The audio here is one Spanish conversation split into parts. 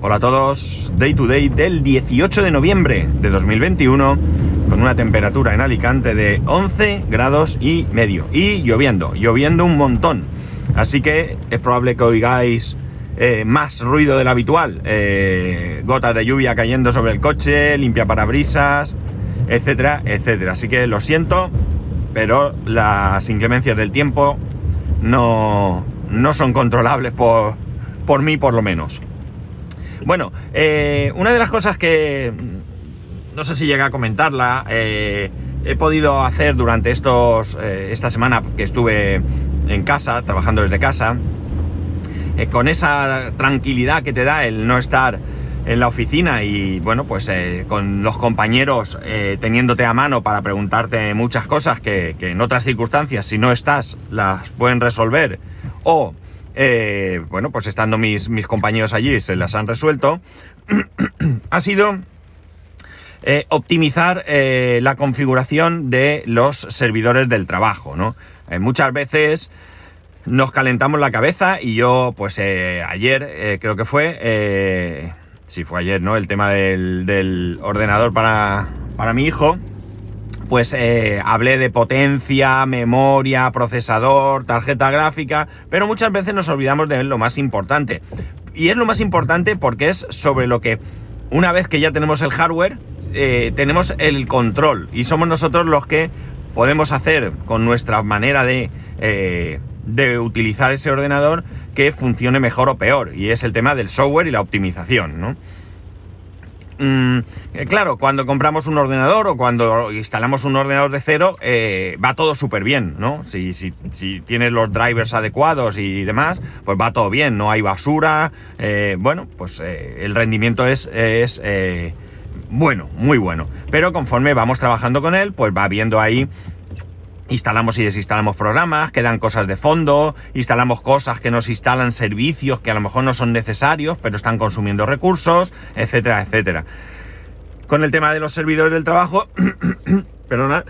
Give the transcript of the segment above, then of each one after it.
Hola a todos, Day to Day del 18 de noviembre de 2021 con una temperatura en Alicante de 11 grados y medio y lloviendo, lloviendo un montón. Así que es probable que oigáis eh, más ruido del habitual, eh, gotas de lluvia cayendo sobre el coche, limpia parabrisas, etcétera, etcétera. Así que lo siento, pero las inclemencias del tiempo no, no son controlables por, por mí por lo menos. Bueno, eh, una de las cosas que no sé si llega a comentarla, eh, he podido hacer durante estos, eh, esta semana que estuve en casa, trabajando desde casa, con esa tranquilidad que te da el no estar en la oficina y bueno, pues con los compañeros teniéndote a mano para preguntarte muchas cosas que, que, en otras circunstancias, si no estás, las pueden resolver o eh, bueno, pues estando mis, compañeros allí se las han resuelto, ha sido eh, optimizar eh, la configuración de los servidores del trabajo, ¿no? muchas veces nos calentamos la cabeza y yo, pues ayer creo que fue, si fue ayer, ¿no? El tema del, del ordenador para, para mi hijo pues eh, hablé de potencia, memoria, procesador, tarjeta gráfica, pero muchas veces nos olvidamos de lo más importante. Y es lo más importante porque es sobre lo que, una vez que ya tenemos el hardware, eh, tenemos el control y somos nosotros los que podemos hacer con nuestra manera de, eh, de utilizar ese ordenador que funcione mejor o peor. Y es el tema del software y la optimización, ¿no? Mm, eh, claro, cuando compramos un ordenador o cuando instalamos un ordenador de cero, eh, va todo súper bien, ¿no? Si, tienes los drivers adecuados y demás, pues va todo bien, no hay basura, eh, bueno, pues el rendimiento es, es bueno, muy bueno. Pero conforme vamos trabajando con él, pues va viendo ahí instalamos y desinstalamos programas, quedan cosas de fondo, instalamos cosas que nos instalan servicios que a lo mejor no son necesarios, pero están consumiendo recursos, etcétera, etcétera. Con el tema de los servidores del trabajo, perdona,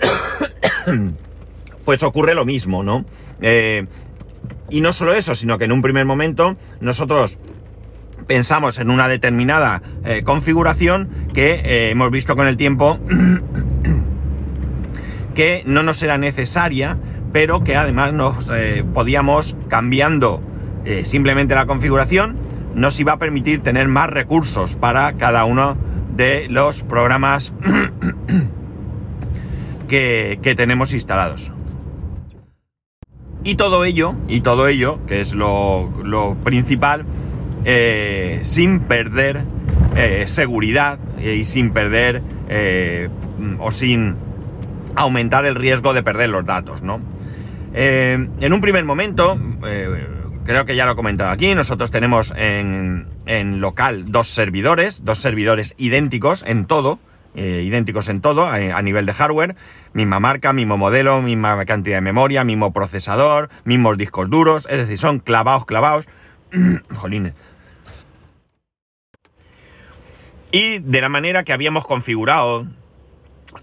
pues ocurre lo mismo, ¿no? Eh, y no solo eso, sino que en un primer momento nosotros pensamos en una determinada eh, configuración que eh, hemos visto con el tiempo que no nos era necesaria, pero que además nos eh, podíamos, cambiando eh, simplemente la configuración, nos iba a permitir tener más recursos para cada uno de los programas que, tenemos instalados. Y todo ello, y todo ello, que es lo, principal, eh, sin perder seguridad y sin perder o sin aumentar el riesgo de perder los datos, ¿no? Eh, en un primer momento, eh, creo que ya lo he comentado aquí, nosotros tenemos en, local dos servidores, dos servidores idénticos en todo, eh, idénticos en todo, a, nivel de hardware, misma marca, mismo modelo, misma cantidad de memoria, mismo procesador, mismos discos duros, es decir, son clavados, clavados. Jolines. Y de la manera que habíamos configurado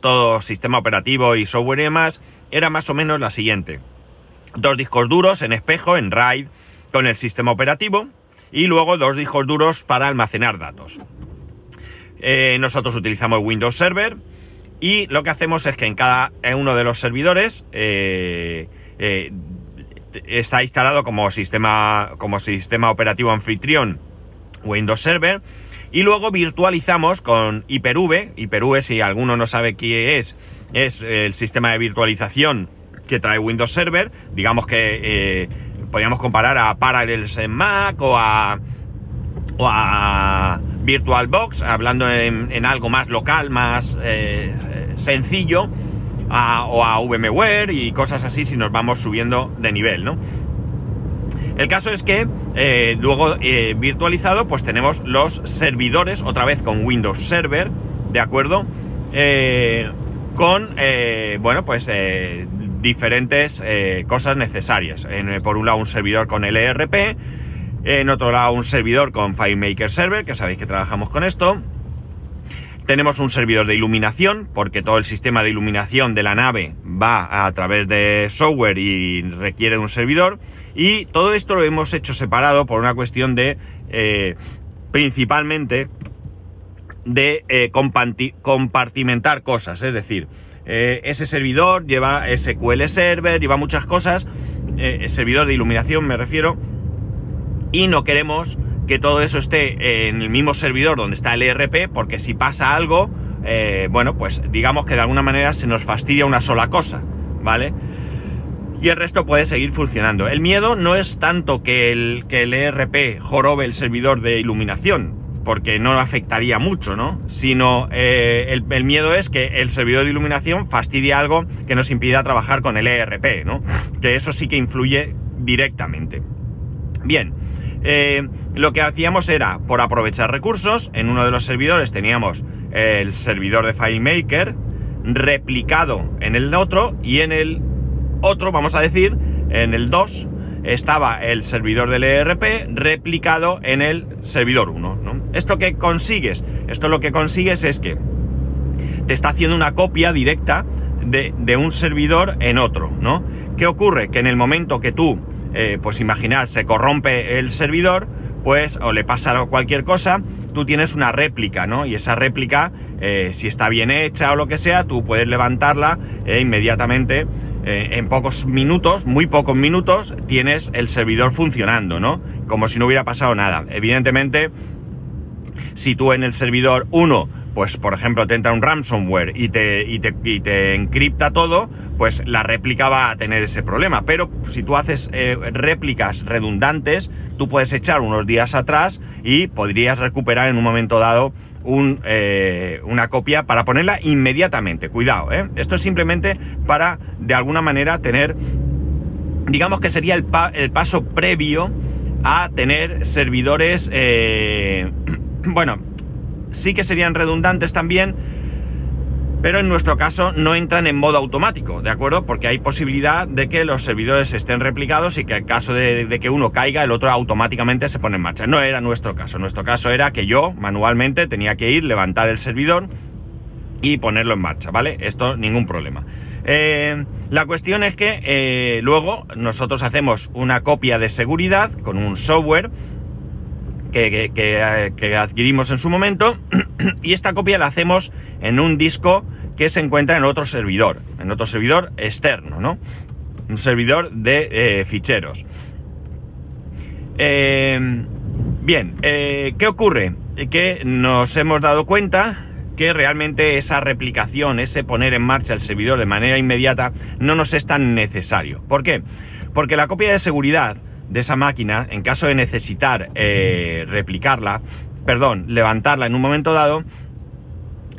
todo sistema operativo y software y demás, era más o menos la siguiente. Dos discos duros en espejo, en RAID, con el sistema operativo, y luego dos discos duros para almacenar datos. Eh, nosotros utilizamos Windows Server y lo que hacemos es que en cada uno de los servidores eh, eh, está instalado como sistema, como sistema operativo anfitrión Windows Server y luego virtualizamos con Hyper-V. Hyper-V, si alguno no sabe qué es, es el sistema de virtualización que trae Windows Server. Digamos que eh, podríamos comparar a Parallels en Mac o a, o a VirtualBox, hablando en, algo más local, más eh, sencillo, o a VMware y cosas así si nos vamos subiendo de nivel, ¿no? El caso es que eh, luego eh, virtualizado pues tenemos los servidores otra vez con Windows Server, ¿de acuerdo? Eh, con, bueno, pues diferentes cosas necesarias. por un lado un servidor con LRP, en otro lado un servidor con FileMaker Server, que sabéis que trabajamos con esto. Tenemos un servidor de iluminación, porque todo el sistema de iluminación de la nave va a través de software y requiere de un servidor. Y todo esto lo hemos hecho separado por una cuestión de eh, principalmente de eh, compartimentar cosas, es decir, eh, ese servidor lleva SQL Server, lleva muchas cosas, servidor de iluminación me refiero, y no queremos que todo eso esté en el mismo servidor donde está el ERP, porque si pasa algo, bueno, pues digamos que de alguna manera se nos fastidia una sola cosa, ¿vale? Y el resto puede seguir funcionando. El miedo no es tanto que el, que el ERP jorobe el servidor de iluminación, porque no afectaría mucho, ¿no? Sino eh, el, miedo es que el servidor de iluminación fastidie algo que nos impida trabajar con el ERP, ¿no? Que eso sí que influye directamente. Bien, eh, lo que hacíamos era, por aprovechar recursos, en uno de los servidores teníamos el servidor de FileMaker replicado en el otro y en el otro, vamos a decir, en el 2, estaba el servidor del ERP replicado en el servidor 1. ¿no? ¿Esto qué consigues? Esto lo que consigues es que te está haciendo una copia directa de, un servidor en otro, ¿no? ¿Qué ocurre? Que en el momento que tú, eh, pues imaginar, se corrompe el servidor, pues o le pasa cualquier cosa, tú tienes una réplica, ¿no? Y esa réplica, eh, si está bien hecha o lo que sea, tú puedes levantarla e inmediatamente eh, en pocos minutos, muy pocos minutos, tienes el servidor funcionando, ¿no? Como si no hubiera pasado nada. Evidentemente, si tú en el servidor 1, pues por ejemplo te entra un ransomware y te, y te, y te encripta todo, pues la réplica va a tener ese problema. Pero si tú haces eh, réplicas redundantes, tú puedes echar unos días atrás y podrías recuperar en un momento dado eh, una copia para ponerla inmediatamente. Cuidado, ¿eh? Esto es simplemente para, de alguna manera, tener, digamos que sería el, paso previo a tener servidores, eh, bueno, sí que serían redundantes también, pero en nuestro caso no entran en modo automático, ¿de acuerdo? Porque hay posibilidad de que los servidores estén replicados y que en caso de, que uno caiga, el otro automáticamente se pone en marcha. No era nuestro caso. Nuestro caso era que yo manualmente tenía que ir, levantar el servidor y ponerlo en marcha, ¿vale? Esto ningún problema. Eh, la cuestión es que eh, luego nosotros hacemos una copia de seguridad con un software que, que, adquirimos en su momento y esta copia la hacemos en un disco que se encuentra en otro servidor, en otro servidor externo, ¿no? Un servidor de eh, ficheros. Eh, bien, eh, ¿qué ocurre? Que nos hemos dado cuenta que realmente esa replicación, ese poner en marcha el servidor de manera inmediata, no nos es tan necesario. ¿Por qué? Porque la copia de seguridad de esa máquina, en caso de necesitar replicarla, perdón, levantarla en un momento dado,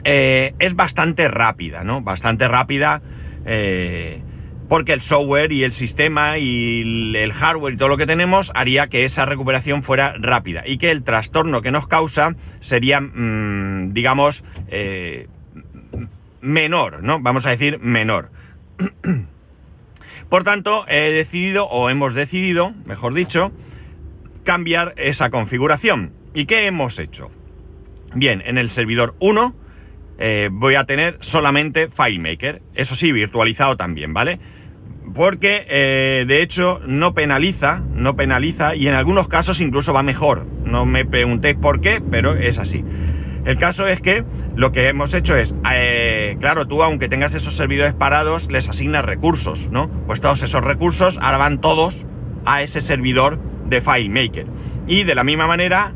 eh, es bastante rápida, ¿no? Bastante rápida. Eh, porque el software y el sistema y el hardware y todo lo que tenemos haría que esa recuperación fuera rápida y que el trastorno que nos causa sería, mm, digamos, eh, menor, ¿no? Vamos a decir menor. Por tanto, he decidido, o hemos decidido, mejor dicho, cambiar esa configuración. ¿Y qué hemos hecho? Bien, en el servidor 1 eh, voy a tener solamente FileMaker. Eso sí, virtualizado también, ¿vale? Porque eh, de hecho no penaliza, no penaliza y en algunos casos incluso va mejor. No me preguntéis por qué, pero es así. El caso es que lo que hemos hecho es, eh, claro, tú aunque tengas esos servidores parados, les asignas recursos, ¿no? Pues todos esos recursos ahora van todos a ese servidor de FileMaker. Y de la misma manera,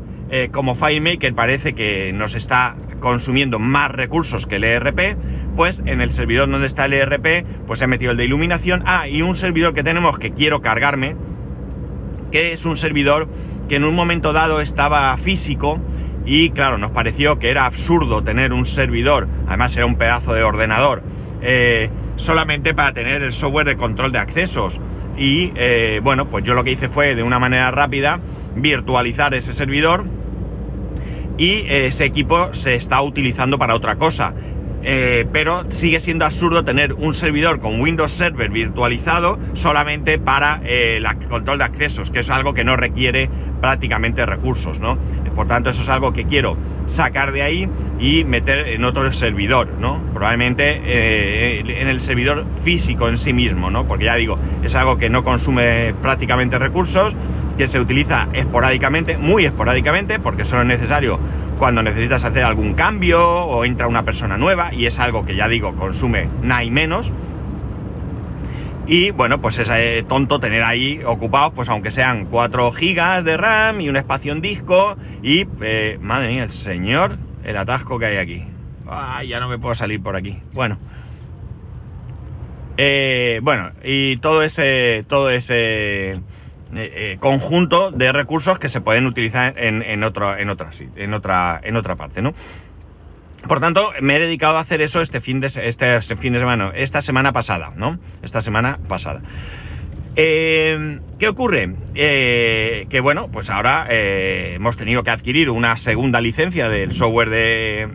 como FileMaker parece que nos está consumiendo más recursos que el ERP, pues en el servidor donde está el ERP, pues he metido el de iluminación. Ah, y un servidor que tenemos que quiero cargarme, que es un servidor que en un momento dado estaba físico y claro, nos pareció que era absurdo tener un servidor, además era un pedazo de ordenador, eh, solamente para tener el software de control de accesos. Y eh, bueno, pues yo lo que hice fue de una manera rápida virtualizar ese servidor y ese equipo se está utilizando para otra cosa. Eh, pero sigue siendo absurdo tener un servidor con Windows Server virtualizado solamente para eh, el control de accesos, que es algo que no requiere prácticamente recursos, ¿no? Por tanto, eso es algo que quiero sacar de ahí y meter en otro servidor, ¿no? Probablemente en el servidor físico en sí mismo, ¿no? Porque ya digo, es algo que no consume prácticamente recursos que se utiliza esporádicamente, muy esporádicamente, porque solo es necesario cuando necesitas hacer algún cambio o entra una persona nueva y es algo que ya digo consume nada y menos. Y bueno, pues es eh, tonto tener ahí ocupados, pues aunque sean 4 gigas de RAM y un espacio en disco y, eh, madre mía, el señor, el atasco que hay aquí. Ay, ya no me puedo salir por aquí. Bueno. Eh, bueno, y todo ese, todo ese conjunto de recursos que se pueden utilizar en, en, otro, en, otra, en, otra, en otra parte, ¿no? Por tanto, me he dedicado a hacer eso este fin de, este, fin de semana, esta semana pasada, ¿no? Esta semana pasada. Eh, ¿Qué ocurre? Eh, que bueno, pues ahora eh, hemos tenido que adquirir una segunda licencia del software de,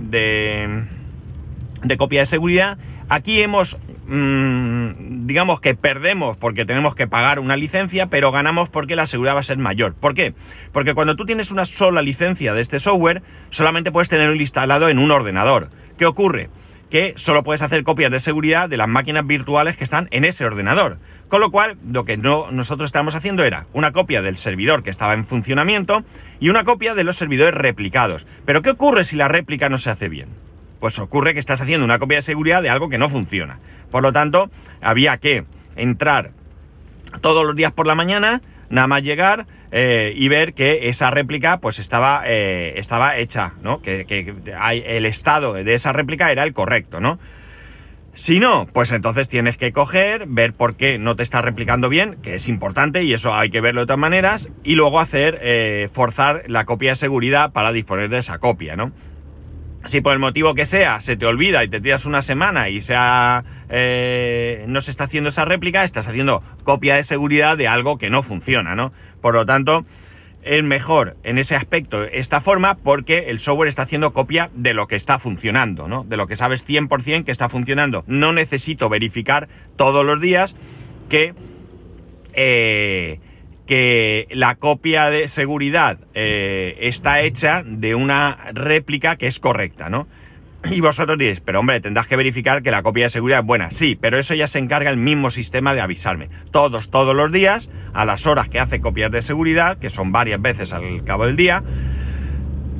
de copia de seguridad. Aquí hemos Mm, digamos que perdemos porque tenemos que pagar una licencia, pero ganamos porque la seguridad va a ser mayor. ¿Por qué? Porque cuando tú tienes una sola licencia de este software, solamente puedes tenerlo instalado en un ordenador. ¿Qué ocurre? Que solo puedes hacer copias de seguridad de las máquinas virtuales que están en ese ordenador. Con lo cual, lo que no, nosotros estábamos haciendo era una copia del servidor que estaba en funcionamiento y una copia de los servidores replicados. Pero ¿qué ocurre si la réplica no se hace bien? Pues ocurre que estás haciendo una copia de seguridad de algo que no funciona. Por lo tanto, había que entrar todos los días por la mañana, nada más llegar eh, y ver que esa réplica pues estaba, eh, estaba hecha, ¿no? Que, el estado de esa réplica era el correcto, ¿no? Si no, pues entonces tienes que coger, ver por qué no te está replicando bien, que es importante y eso hay que verlo de todas maneras, y luego hacer, eh, forzar la copia de seguridad para disponer de esa copia, ¿no? Si por el motivo que sea se te olvida y te tiras una semana y sea, eh, no se está haciendo esa réplica, estás haciendo copia de seguridad de algo que no funciona, ¿no? Por lo tanto, es mejor en ese aspecto esta forma porque el software está haciendo copia de lo que está funcionando, ¿no? De lo que sabes 100% que está funcionando. No necesito verificar todos los días que... Eh, que la copia de seguridad eh, está hecha de una réplica que es correcta, ¿no? Y vosotros diréis, pero hombre, tendrás que verificar que la copia de seguridad es buena. Sí, pero eso ya se encarga el mismo sistema de avisarme. Todos, todos los días, a las horas que hace copias de seguridad, que son varias veces al cabo del día,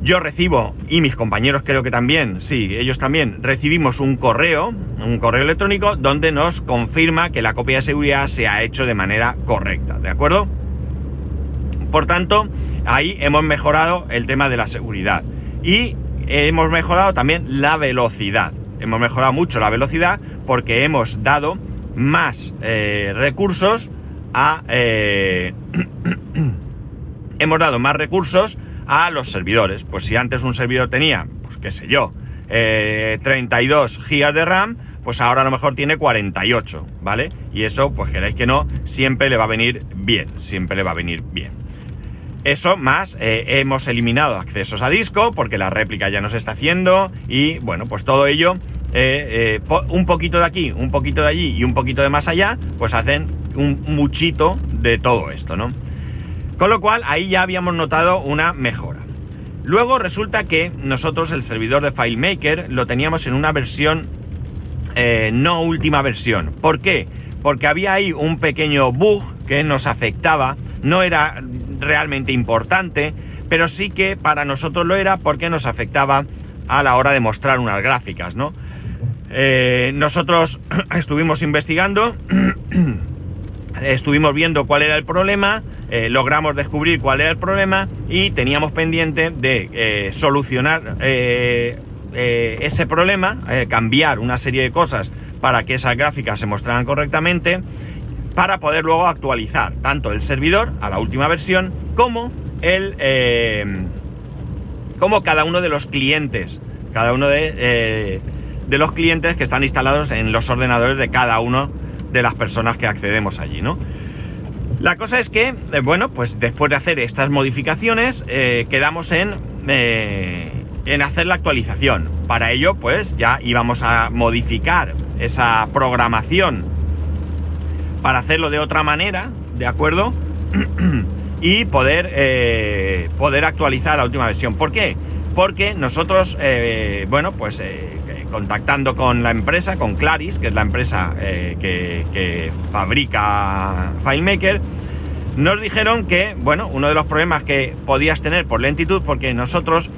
yo recibo, y mis compañeros creo que también, sí, ellos también, recibimos un correo, un correo electrónico, donde nos confirma que la copia de seguridad se ha hecho de manera correcta, ¿de acuerdo? Por tanto, ahí hemos mejorado el tema de la seguridad. Y hemos mejorado también la velocidad. Hemos mejorado mucho la velocidad porque hemos dado más eh, recursos a... Eh, hemos dado más recursos a los servidores. Pues si antes un servidor tenía, pues qué sé yo, 32 eh, gigas de RAM, pues ahora a lo mejor tiene 48, ¿vale? Y eso, pues queréis que no, siempre le va a venir bien, siempre le va a venir bien. Eso más, eh, hemos eliminado accesos a disco porque la réplica ya no se está haciendo y bueno, pues todo ello, eh, eh, un poquito de aquí, un poquito de allí y un poquito de más allá, pues hacen un muchito de todo esto, ¿no? Con lo cual ahí ya habíamos notado una mejora. Luego resulta que nosotros el servidor de FileMaker lo teníamos en una versión, no última versión. ¿Por qué? Porque había ahí un pequeño bug que nos afectaba, no era realmente importante, pero sí que para nosotros lo era porque nos afectaba a la hora de mostrar unas gráficas, ¿no? Eh, nosotros estuvimos investigando, estuvimos viendo cuál era el problema, eh, logramos descubrir cuál era el problema y teníamos pendiente de eh, solucionar ese problema, cambiar una serie de cosas para que esas gráficas se mostraran correctamente para poder luego actualizar tanto el servidor a la última versión como el eh, como cada uno de los clientes cada uno de, eh, de, los clientes que están instalados en los ordenadores de cada uno de las personas que accedemos allí no la cosa es que eh, bueno pues después de hacer estas modificaciones quedamos en en hacer la actualización. Para ello pues ya íbamos a modificar esa programación para hacerlo de otra manera, ¿de acuerdo? y poder, eh, poder actualizar la última versión. ¿Por qué? Porque nosotros, eh, bueno, pues eh, contactando con la empresa, con Claris, que es la empresa que, que, fabrica FileMaker, Nos dijeron que, bueno, uno de los problemas que podías tener por lentitud, porque nosotros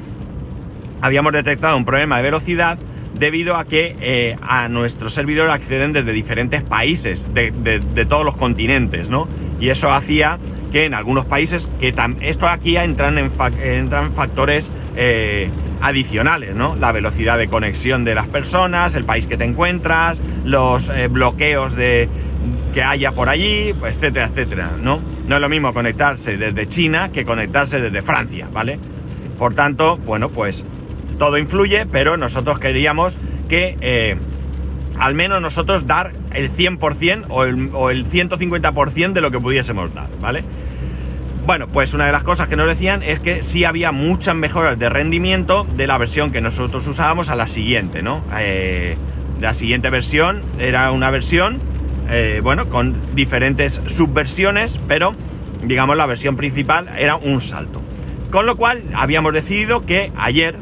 habíamos detectado un problema de velocidad debido a que eh, a nuestro servidor acceden desde diferentes países, de, todos los continentes, ¿no? Y eso hacía que en algunos países, que esto aquí entran, en entran factores eh, adicionales, ¿no? La velocidad de conexión de las personas, el país que te encuentras, los eh, bloqueos de, que haya por allí, etcétera, etcétera, ¿no? No es lo mismo conectarse desde China que conectarse desde Francia, ¿vale? Por tanto, bueno, pues todo influye, pero nosotros queríamos que eh, al menos nosotros dar el 100% o el, o el 150% de lo que pudiésemos dar, ¿vale? Bueno, pues una de las cosas que nos decían es que sí había muchas mejoras de rendimiento de la versión que nosotros usábamos a la siguiente, ¿no? Eh, la siguiente versión era una versión, eh, bueno, con diferentes subversiones, pero digamos la versión principal era un salto. Con lo cual habíamos decidido que ayer,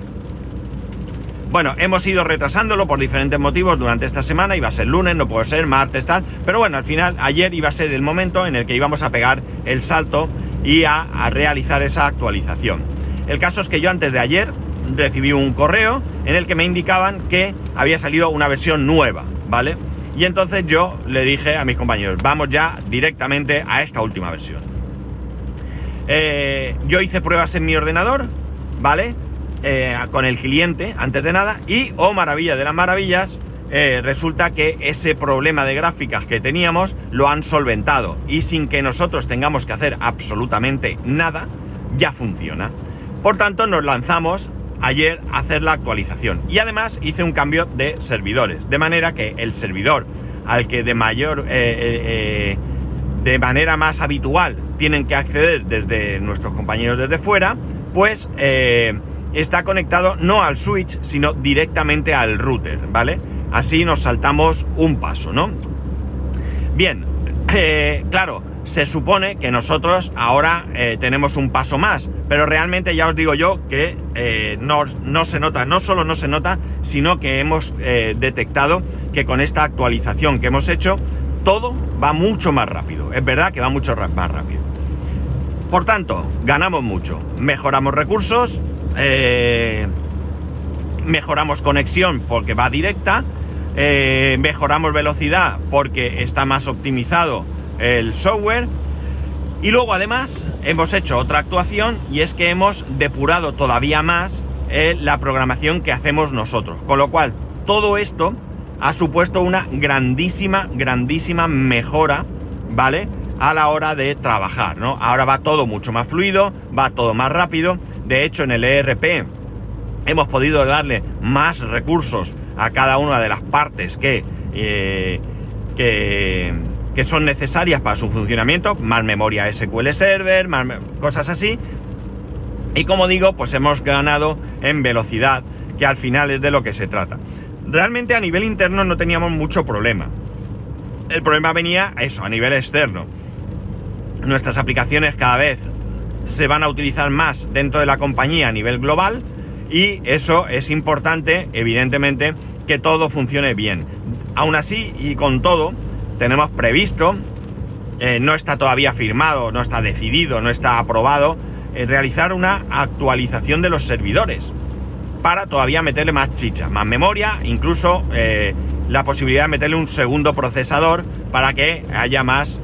bueno, hemos ido retrasándolo por diferentes motivos durante esta semana, iba a ser lunes, no puede ser martes, tal, pero bueno, al final ayer iba a ser el momento en el que íbamos a pegar el salto y a, realizar esa actualización. El caso es que yo antes de ayer recibí un correo en el que me indicaban que había salido una versión nueva, ¿vale? Y entonces yo le dije a mis compañeros, vamos ya directamente a esta última versión. Eh, yo hice pruebas en mi ordenador, ¿vale? Eh, con el cliente antes de nada y, oh maravilla de las maravillas, eh, resulta que ese problema de gráficas que teníamos lo han solventado y sin que nosotros tengamos que hacer absolutamente nada, ya funciona. Por tanto, nos lanzamos ayer a hacer la actualización y además hice un cambio de servidores, de manera que el servidor al que de mayor, eh, de manera más habitual tienen que acceder desde nuestros compañeros desde fuera, pues está conectado no al switch, sino directamente al router, ¿vale? Así nos saltamos un paso, ¿no? Bien, eh, claro, se supone que nosotros ahora eh, tenemos un paso más, pero realmente ya os digo yo que eh, no, no, se nota, no solo no se nota, sino que hemos detectado que con esta actualización que hemos hecho, todo va mucho más rápido. Es verdad que va mucho más rápido. Por tanto, ganamos mucho, mejoramos recursos, eh, mejoramos conexión porque va directa, eh, mejoramos velocidad porque está más optimizado el software. Y luego además hemos hecho otra actuación y es que hemos depurado todavía más eh, la programación que hacemos nosotros. Con lo cual, todo esto ha supuesto una grandísima, grandísima mejora, ¿vale? A la hora de trabajar, ¿no? Ahora va todo mucho más fluido, va todo más rápido de hecho, en el ERP hemos podido darle más recursos a cada una de las partes que, eh, que, son necesarias para su funcionamiento, más memoria SQL Server, más cosas así. Y como digo, pues hemos ganado en velocidad, que al final es de lo que se trata. Realmente a nivel interno no teníamos mucho problema. El problema venía eso, a nivel externo. Nuestras aplicaciones cada vez se van a utilizar más dentro de la compañía a nivel global y eso es importante, evidentemente, que todo funcione bien. Aún así y con todo, tenemos previsto, eh, no está todavía firmado, no está decidido, no está aprobado, eh, realizar una actualización de los servidores para todavía meterle más chicha, más memoria, incluso eh, la posibilidad de meterle un segundo procesador para que haya más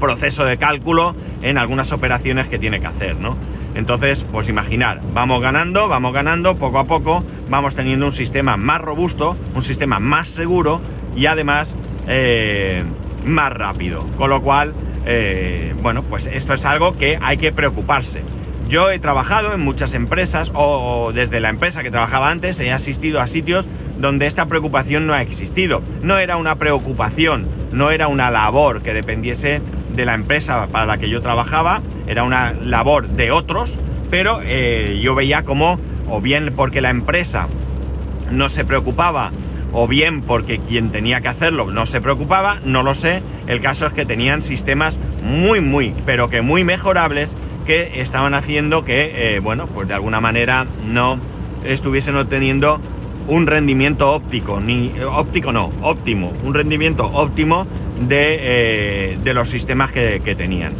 proceso de cálculo en algunas operaciones que tiene que hacer, ¿no? Entonces, pues imaginar, vamos ganando, vamos ganando, poco a poco, vamos teniendo un sistema más robusto, un sistema más seguro y además eh, más rápido. Con lo cual, eh, bueno, pues esto es algo que hay que preocuparse. Yo he trabajado en muchas empresas o, desde la empresa que trabajaba antes he asistido a sitios donde esta preocupación no ha existido. No era una preocupación, no era una labor que dependiese de la empresa para la que yo trabajaba, era una labor de otros, pero eh, yo veía como, o bien porque la empresa no se preocupaba, o bien porque quien tenía que hacerlo no se preocupaba, no lo sé. El caso es que tenían sistemas muy, muy, pero que muy mejorables que estaban haciendo que, eh, bueno, pues de alguna manera no estuviesen obteniendo un rendimiento óptico, ni óptico no, óptimo, un rendimiento óptimo de, de los sistemas que, que tenían.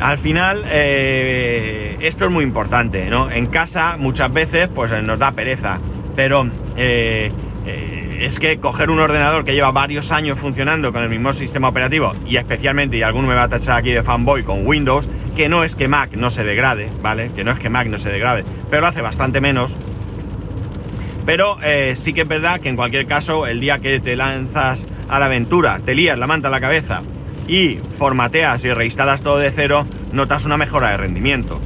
Al final, eh, esto es muy importante, ¿no? En casa muchas veces pues nos da pereza, pero eh, eh, es que coger un ordenador que lleva varios años funcionando con el mismo sistema operativo y especialmente, y alguno me va a tachar aquí de fanboy con Windows, que no es que Mac no se degrade, ¿vale? Que no es que Mac no se degrade, pero lo hace bastante menos. Pero sí que es verdad que en cualquier caso, el día que te lanzas a la aventura, te lías la manta a la cabeza y formateas y reinstalas todo de cero, notas una mejora de rendimiento.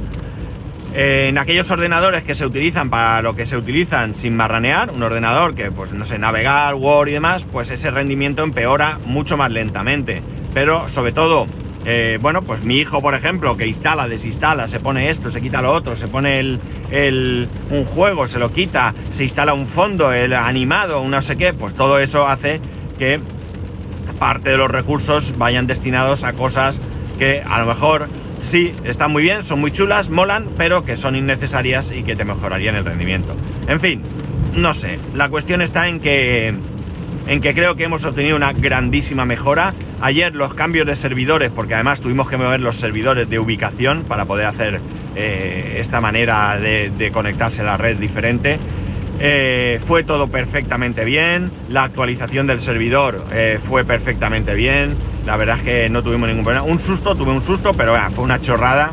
En aquellos ordenadores que se utilizan para lo que se utilizan sin marranear, un ordenador que, pues no sé, navegar, Word y demás, pues ese rendimiento empeora mucho más lentamente. Pero sobre todo, eh, bueno, pues mi hijo, por ejemplo, que instala, desinstala, se pone esto, se quita lo otro, se pone el, un juego, se lo quita, se instala un fondo, el animado, no sé qué, pues todo eso hace que parte de los recursos vayan destinados a cosas que a lo mejor sí están muy bien, son muy chulas, molan, pero que son innecesarias y que te mejorarían el rendimiento. En fin, no sé, la cuestión está en que en que creo que hemos obtenido una grandísima mejora. Ayer los cambios de servidores, porque además tuvimos que mover los servidores de ubicación para poder hacer eh, esta manera de, conectarse a la red diferente. Eh, fue todo perfectamente bien, la actualización del servidor eh, fue perfectamente bien, la verdad es que no tuvimos ningún problema. Un susto, tuve un susto, pero fue una chorrada.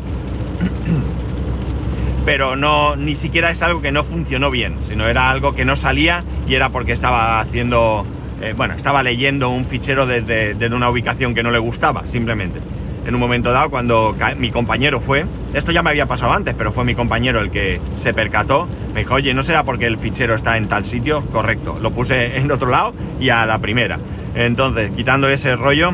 pero no, ni siquiera es algo que no funcionó bien, sino era algo que no salía y era porque estaba haciendo, eh, bueno, estaba leyendo un fichero desde una ubicación que no le gustaba, simplemente en un momento dado cuando mi compañero fue, esto ya me había pasado antes, pero fue mi compañero el que se percató, me dijo, oye, ¿no será porque el fichero está en tal sitio? Correcto, lo puse en otro lado y a la primera. Entonces, quitando ese rollo,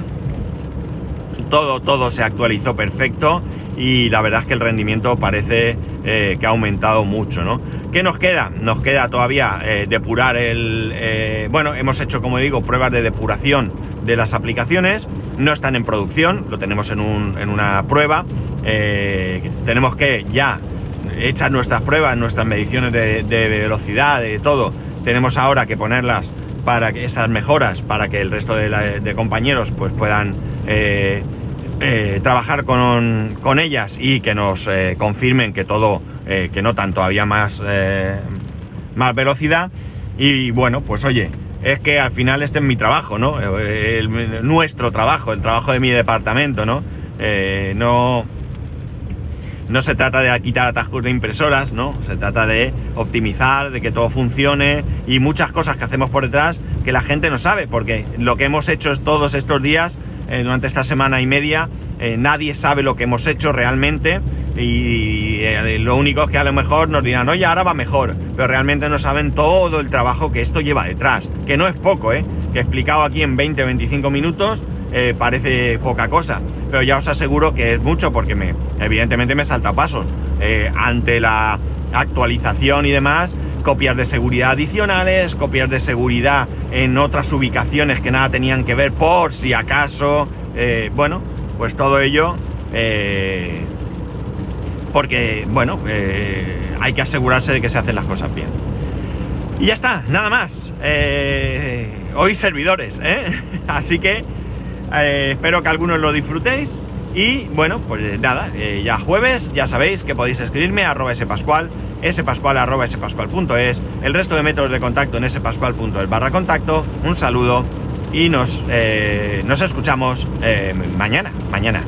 todo, todo se actualizó perfecto y la verdad es que el rendimiento parece eh, que ha aumentado mucho, ¿no? ¿Qué nos queda? Nos queda todavía eh, depurar el... Eh, bueno, hemos hecho, como digo, pruebas de depuración de las aplicaciones, no están en producción, lo tenemos en, una prueba, tenemos que ya echar nuestras pruebas, nuestras mediciones de, velocidad, de todo, tenemos ahora que ponerlas para que estas mejoras, para que el resto de, compañeros pues puedan trabajar con, ellas y que nos eh, confirmen que todo, eh, que notan todavía más, más velocidad. Y bueno, pues oye, es que al final este es mi trabajo, ¿no? nuestro trabajo, el trabajo de mi departamento, ¿no? no, no se trata de quitar atascos de impresoras, ¿no? Se trata de optimizar, de que todo funcione y muchas cosas que hacemos por detrás que la gente no sabe, porque lo que hemos hecho todos estos días eh, durante esta semana y media. Eh, nadie sabe lo que hemos hecho realmente y eh, lo único es que a lo mejor nos dirán, oye, ahora va mejor, pero realmente no saben todo el trabajo que esto lleva detrás, que no es poco, ¿eh? que explicado aquí en 20-25 minutos parece poca cosa, pero ya os aseguro que es mucho porque me, evidentemente me salta pasos. ante la actualización y demás, copias de seguridad adicionales, copias de seguridad en otras ubicaciones que nada tenían que ver por si acaso, eh, bueno, pues todo ello, eh, porque, bueno, eh, hay que asegurarse de que se hacen las cosas bien. Y ya está, nada más. hoy servidores, Así que espero que algunos lo disfrutéis. Y bueno, pues nada, ya jueves, ya sabéis que podéis escribirme a arroba spascual spascual.es, el resto de métodos de contacto en spascual.es barra contacto. Un saludo y nos, eh, nos escuchamos eh, mañana, mañana.